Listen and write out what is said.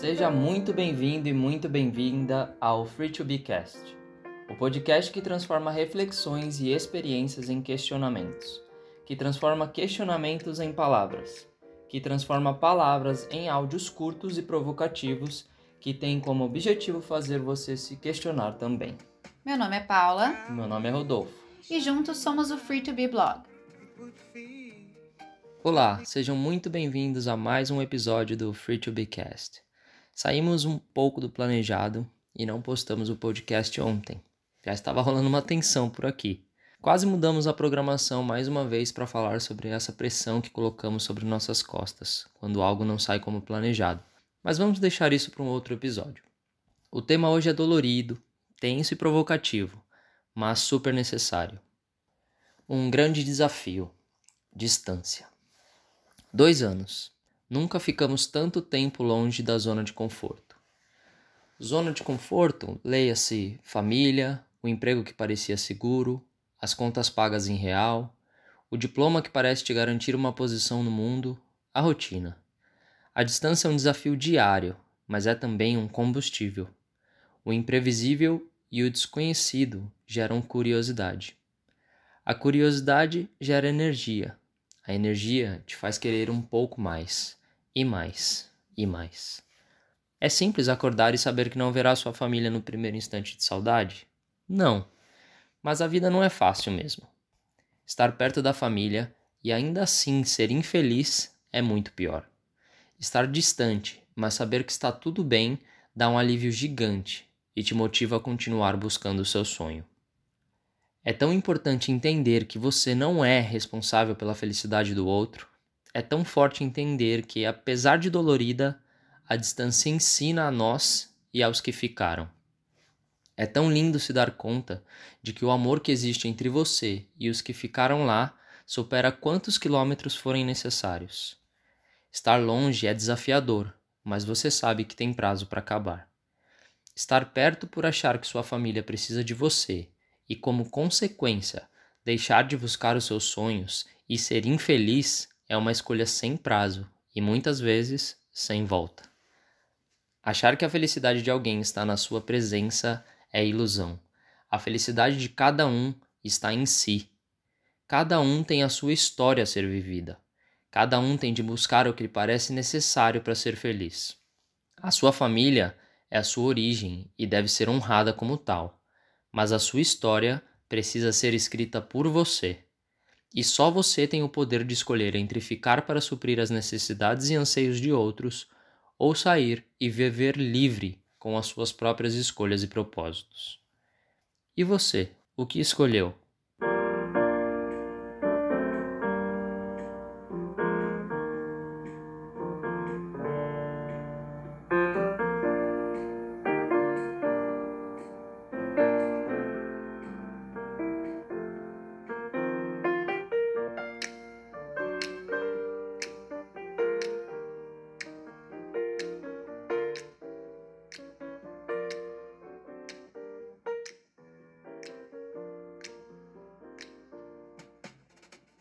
Seja muito bem-vindo e muito bem-vinda ao Free to Be Cast, o podcast que transforma reflexões e experiências em questionamentos, que transforma questionamentos em palavras, que transforma palavras em áudios curtos e provocativos que tem como objetivo fazer você se questionar também. Meu nome é Paula. Meu nome é Rodolfo. E juntos somos o Free to Be Blog. Olá, sejam muito bem-vindos a mais um episódio do Free to Be Cast. Saímos um pouco do planejado e não postamos o podcast ontem. Já estava rolando uma tensão por aqui. Quase mudamos a programação mais uma vez para falar sobre essa pressão que colocamos sobre nossas costas quando algo não sai como planejado. Mas vamos deixar isso para um outro episódio. O tema hoje é dolorido, tenso e provocativo, mas super necessário. Um grande desafio: distância. Dois anos. Nunca ficamos tanto tempo longe da zona de conforto. Zona de conforto, leia-se família, o emprego que parecia seguro, as contas pagas em real, o diploma que parece te garantir uma posição no mundo, a rotina. A distância é um desafio diário, mas é também um combustível. O imprevisível e o desconhecido geram curiosidade. A curiosidade gera energia. A energia te faz querer um pouco mais, e mais, e mais. É simples acordar e saber que não verá sua família no primeiro instante de saudade? Não. Mas a vida não é fácil mesmo. Estar perto da família e ainda assim ser infeliz é muito pior. Estar distante, mas saber que está tudo bem, dá um alívio gigante e te motiva a continuar buscando o seu sonho. É tão importante entender que você não é responsável pela felicidade do outro. É tão forte entender que, apesar de dolorida, a distância ensina a nós e aos que ficaram. É tão lindo se dar conta de que o amor que existe entre você e os que ficaram lá supera quantos quilômetros forem necessários. Estar longe é desafiador, mas você sabe que tem prazo para acabar. Estar perto por achar que sua família precisa de você e, como consequência, deixar de buscar os seus sonhos e ser infeliz é uma escolha sem prazo e muitas vezes sem volta. Achar que a felicidade de alguém está na sua presença é ilusão. A felicidade de cada um está em si. Cada um tem a sua história a ser vivida. Cada um tem de buscar o que lhe parece necessário para ser feliz. A sua família é a sua origem e deve ser honrada como tal, mas a sua história precisa ser escrita por você. E só você tem o poder de escolher entre ficar para suprir as necessidades e anseios de outros ou sair e viver livre com as suas próprias escolhas e propósitos. E você, o que escolheu?